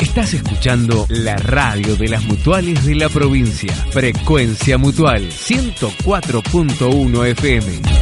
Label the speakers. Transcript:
Speaker 1: Estás escuchando la radio de las mutuales de la provincia. Frecuencia Mutual 104.1 FM.